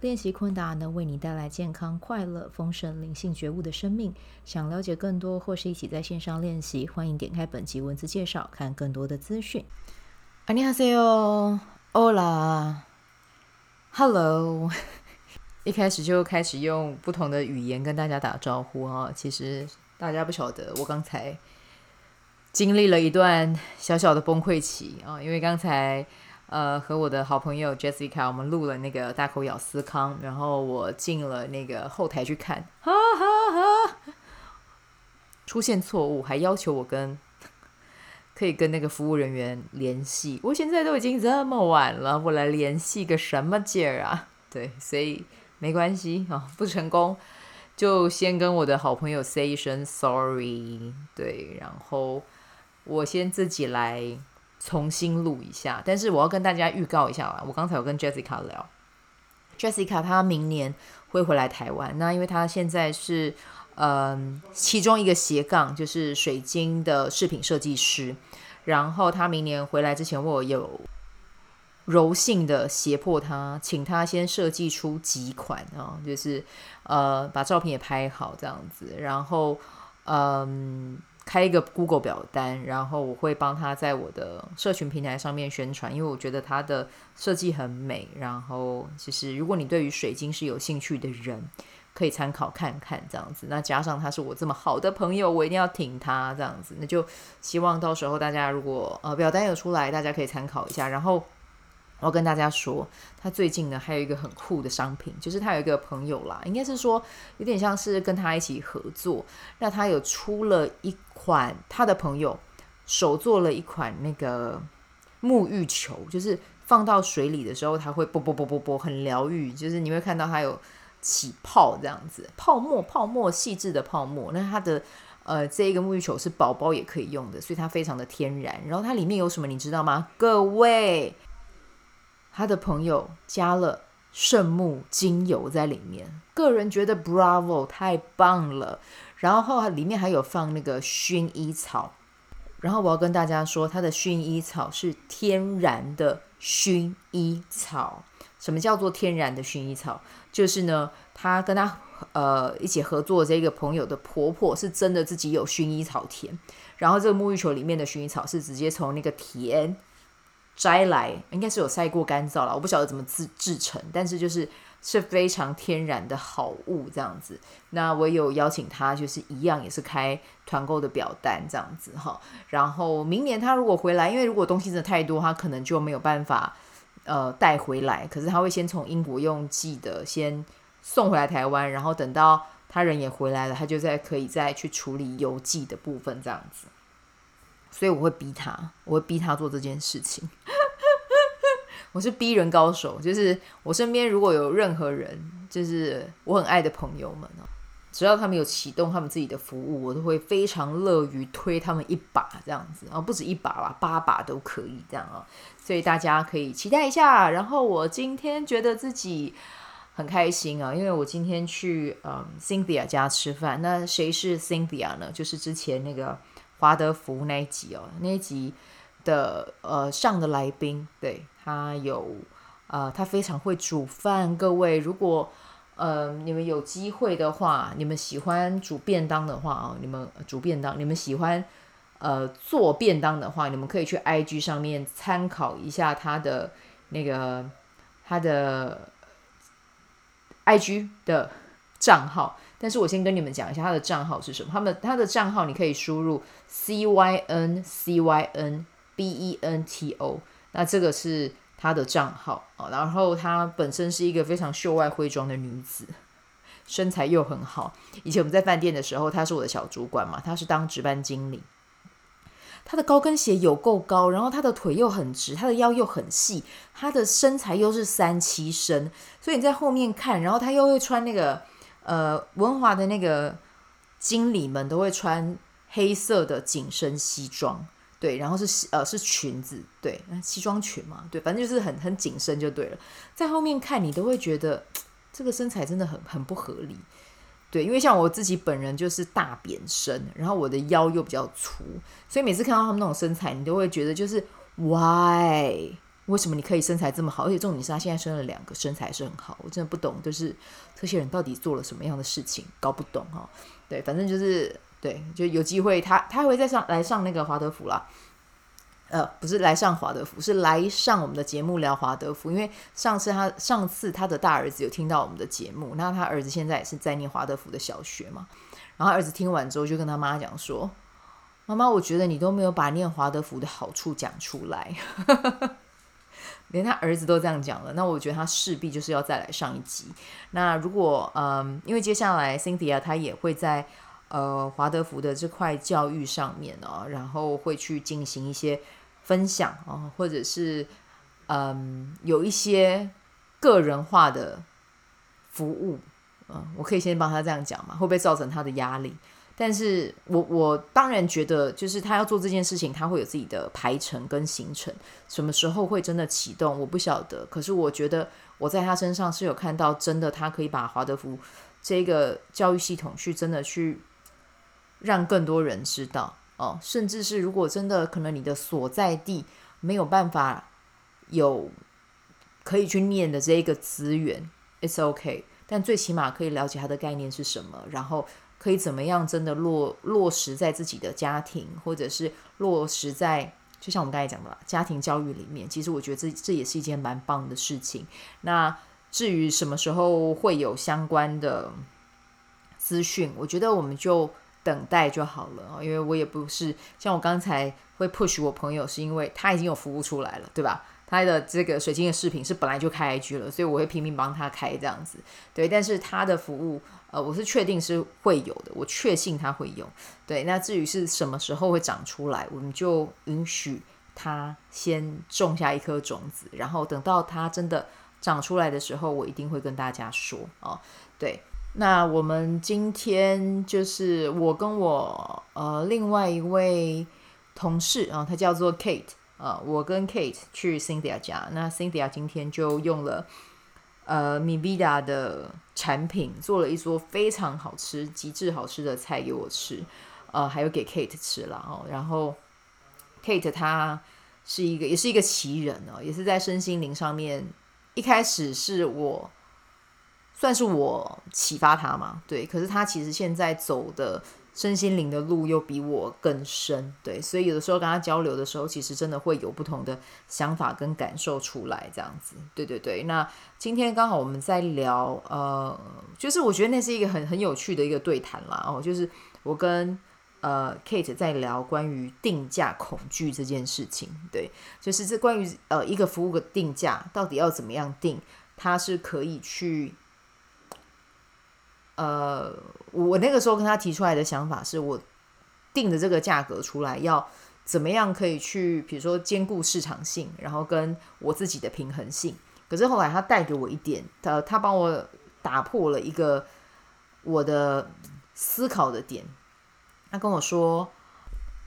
练习昆达能为你带来健康、快乐、丰盛、灵性觉悟的生命。想了解更多或是一起在线上练习，欢迎点开本集文字介绍，看更多的资讯。안녕하세요，Hola，Hello。一开始就开始用不同的语言跟大家打招呼啊！其实大家不晓得，我刚才经历了一段小小的崩溃期啊，因为刚才。 呃，和我的好朋友 Jessica，我们录了那个大口咬司康，然后我进了那个后台去看，哈哈哈，出现错误，还要求我跟可以跟那个服务人员联系。我现在都已经这么晚了，我来联系个什么劲儿啊？对，所以没关系啊，不成功就先跟我的好朋友 say 一声 sorry，对，然后我先自己来。重新录一下，但是我要跟大家预告一下啊，我刚才有跟 Jessica 聊，Jessica 她明年会回来台湾，那因为她现在是嗯、其中一个斜杠，就是水晶的饰品设计师，然后她明年回来之前，我有柔性的胁迫她，请她先设计出几款啊，就是呃把照片也拍好这样子，然后嗯。开一个 Google 表单，然后我会帮他在我的社群平台上面宣传，因为我觉得他的设计很美。然后，其实如果你对于水晶是有兴趣的人，可以参考看看这样子。那加上他是我这么好的朋友，我一定要挺他这样子。那就希望到时候大家如果呃表单有出来，大家可以参考一下。然后。我要跟大家说，他最近呢还有一个很酷的商品，就是他有一个朋友啦，应该是说有点像是跟他一起合作，那他有出了一款他的朋友手做了一款那个沐浴球，就是放到水里的时候，它会啵啵啵啵啵，很疗愈，就是你会看到它有起泡这样子，泡沫泡沫细致的泡沫。那它的呃这一个沐浴球是宝宝也可以用的，所以它非常的天然。然后它里面有什么你知道吗？各位。他的朋友加了圣木精油在里面，个人觉得 Bravo 太棒了。然后里面还有放那个薰衣草，然后我要跟大家说，它的薰衣草是天然的薰衣草。什么叫做天然的薰衣草？就是呢，他跟他呃一起合作这个朋友的婆婆是真的自己有薰衣草田，然后这个沐浴球里面的薰衣草是直接从那个田。摘来应该是有晒过干燥了，我不晓得怎么制制成，但是就是是非常天然的好物这样子。那我有邀请他，就是一样也是开团购的表单这样子哈。然后明年他如果回来，因为如果东西真的太多，他可能就没有办法呃带回来。可是他会先从英国用寄的先送回来台湾，然后等到他人也回来了，他就再可以再去处理邮寄的部分这样子。所以我会逼他，我会逼他做这件事情。我是逼人高手，就是我身边如果有任何人，就是我很爱的朋友们，只要他们有启动他们自己的服务，我都会非常乐于推他们一把，这样子啊，不止一把吧，八把都可以这样啊。所以大家可以期待一下。然后我今天觉得自己很开心啊，因为我今天去嗯 Cynthia 家吃饭。那谁是 Cynthia 呢？就是之前那个。华德福那一集哦，那一集的呃上的来宾，对，他有呃他非常会煮饭。各位，如果呃你们有机会的话，你们喜欢煮便当的话啊，你们煮便当，你们喜欢呃做便当的话，你们可以去 IG 上面参考一下他的那个他的 IG 的账号。但是我先跟你们讲一下他的账号是什么。他们他的账号你可以输入 C Y N C Y N B E N T O，那这个是他的账号啊。然后她本身是一个非常秀外慧中的女子，身材又很好。以前我们在饭店的时候，她是我的小主管嘛，她是当值班经理。她的高跟鞋有够高，然后她的腿又很直，她的腰又很细，她的身材又是三七身，所以你在后面看，然后她又会穿那个。呃，文华的那个经理们都会穿黑色的紧身西装，对，然后是呃是裙子，对，那西装裙嘛，对，反正就是很很紧身就对了。在后面看你都会觉得这个身材真的很很不合理，对，因为像我自己本人就是大扁身，然后我的腰又比较粗，所以每次看到他们那种身材，你都会觉得就是 why？为什么你可以身材这么好？而且重点是他现在生了两个，身材是很好。我真的不懂，就是这些人到底做了什么样的事情，搞不懂哈。对，反正就是对，就有机会他他会再上来上那个华德福啦。呃，不是来上华德福，是来上我们的节目聊华德福。因为上次他上次他的大儿子有听到我们的节目，那他儿子现在也是在念华德福的小学嘛。然后儿子听完之后就跟他妈讲说：“妈妈，我觉得你都没有把念华德福的好处讲出来。” 连他儿子都这样讲了，那我觉得他势必就是要再来上一集。那如果嗯，因为接下来 Cynthia 他也会在呃华德福的这块教育上面哦，然后会去进行一些分享啊、哦，或者是嗯有一些个人化的服务，嗯，我可以先帮他这样讲嘛，会不会造成他的压力？但是我我当然觉得，就是他要做这件事情，他会有自己的排程跟行程，什么时候会真的启动，我不晓得。可是我觉得我在他身上是有看到，真的他可以把华德福这个教育系统去真的去让更多人知道哦，甚至是如果真的可能你的所在地没有办法有可以去念的这一个资源，it's OK，但最起码可以了解它的概念是什么，然后。可以怎么样真的落落实在自己的家庭，或者是落实在就像我们刚才讲的家庭教育里面。其实我觉得这这也是一件蛮棒的事情。那至于什么时候会有相关的资讯，我觉得我们就等待就好了。因为我也不是像我刚才会 push 我朋友，是因为他已经有服务出来了，对吧？他的这个水晶的饰品是本来就开 IG 了，所以我会拼命帮他开这样子。对，但是他的服务。呃，我是确定是会有的，我确信它会有。对，那至于是什么时候会长出来，我们就允许他先种下一颗种子，然后等到它真的长出来的时候，我一定会跟大家说哦。对，那我们今天就是我跟我呃另外一位同事啊，他叫做 Kate 啊，我跟 Kate 去 Cynthia 家，那 Cynthia 今天就用了。呃，MiVida 的产品做了一桌非常好吃、极致好吃的菜给我吃，呃，还有给 Kate 吃了哦。然后 Kate 她是一个，也是一个奇人哦，也是在身心灵上面，一开始是我算是我启发他嘛，对。可是他其实现在走的。身心灵的路又比我更深，对，所以有的时候跟他交流的时候，其实真的会有不同的想法跟感受出来，这样子，对对对。那今天刚好我们在聊，呃，就是我觉得那是一个很很有趣的一个对谈啦，哦，就是我跟呃 Kate 在聊关于定价恐惧这件事情，对，就是这关于呃一个服务的定价到底要怎么样定，它是可以去。呃，我那个时候跟他提出来的想法是，我定的这个价格出来要怎么样可以去，比如说兼顾市场性，然后跟我自己的平衡性。可是后来他带给我一点，他他帮我打破了一个我的思考的点。他跟我说，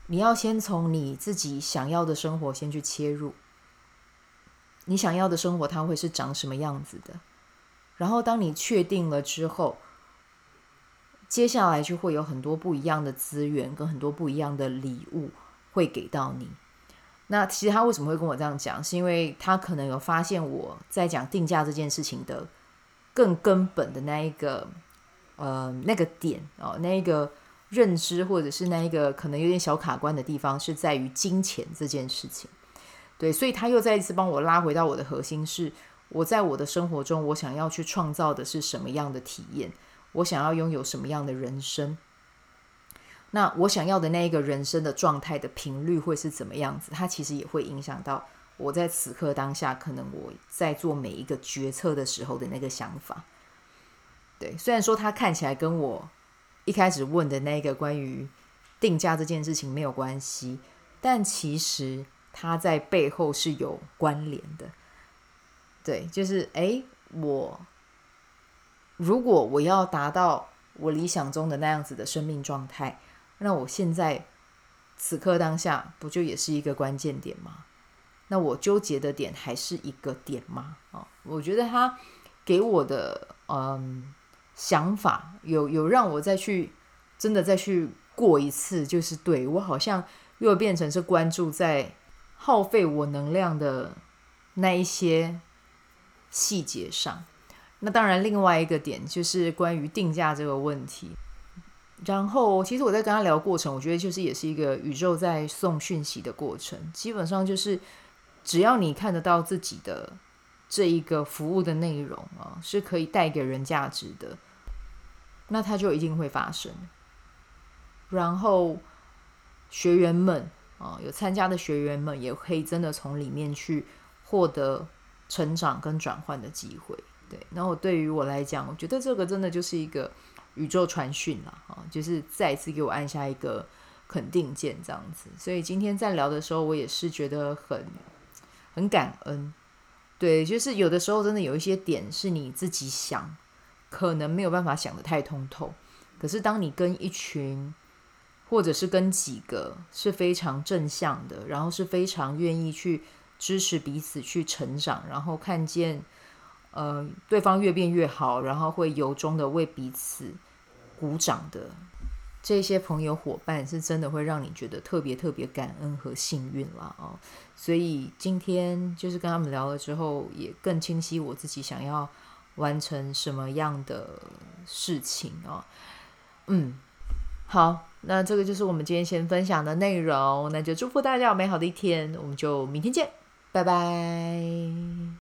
你要先从你自己想要的生活先去切入，你想要的生活它会是长什么样子的，然后当你确定了之后。接下来就会有很多不一样的资源跟很多不一样的礼物会给到你。那其实他为什么会跟我这样讲？是因为他可能有发现我在讲定价这件事情的更根本的那一个呃那个点哦，那一个认知或者是那一个可能有点小卡关的地方是在于金钱这件事情。对，所以他又再一次帮我拉回到我的核心，是我在我的生活中我想要去创造的是什么样的体验。我想要拥有什么样的人生？那我想要的那一个人生的状态的频率会是怎么样子？它其实也会影响到我在此刻当下，可能我在做每一个决策的时候的那个想法。对，虽然说它看起来跟我一开始问的那个关于定价这件事情没有关系，但其实它在背后是有关联的。对，就是诶，我。如果我要达到我理想中的那样子的生命状态，那我现在此刻当下不就也是一个关键点吗？那我纠结的点还是一个点吗？啊，我觉得他给我的嗯想法有有让我再去真的再去过一次，就是对我好像又变成是关注在耗费我能量的那一些细节上。那当然，另外一个点就是关于定价这个问题。然后，其实我在跟他聊过程，我觉得就是也是一个宇宙在送讯息的过程。基本上就是，只要你看得到自己的这一个服务的内容啊，是可以带给人价值的，那它就一定会发生。然后，学员们啊，有参加的学员们也可以真的从里面去获得成长跟转换的机会。对，然后对于我来讲，我觉得这个真的就是一个宇宙传讯了啊，就是再一次给我按下一个肯定键这样子。所以今天在聊的时候，我也是觉得很很感恩。对，就是有的时候真的有一些点是你自己想，可能没有办法想得太通透。可是当你跟一群，或者是跟几个是非常正向的，然后是非常愿意去支持彼此去成长，然后看见。呃，对方越变越好，然后会由衷的为彼此鼓掌的这些朋友伙伴，是真的会让你觉得特别特别感恩和幸运了哦。所以今天就是跟他们聊了之后，也更清晰我自己想要完成什么样的事情哦。嗯，好，那这个就是我们今天先分享的内容，那就祝福大家有美好的一天，我们就明天见，拜拜。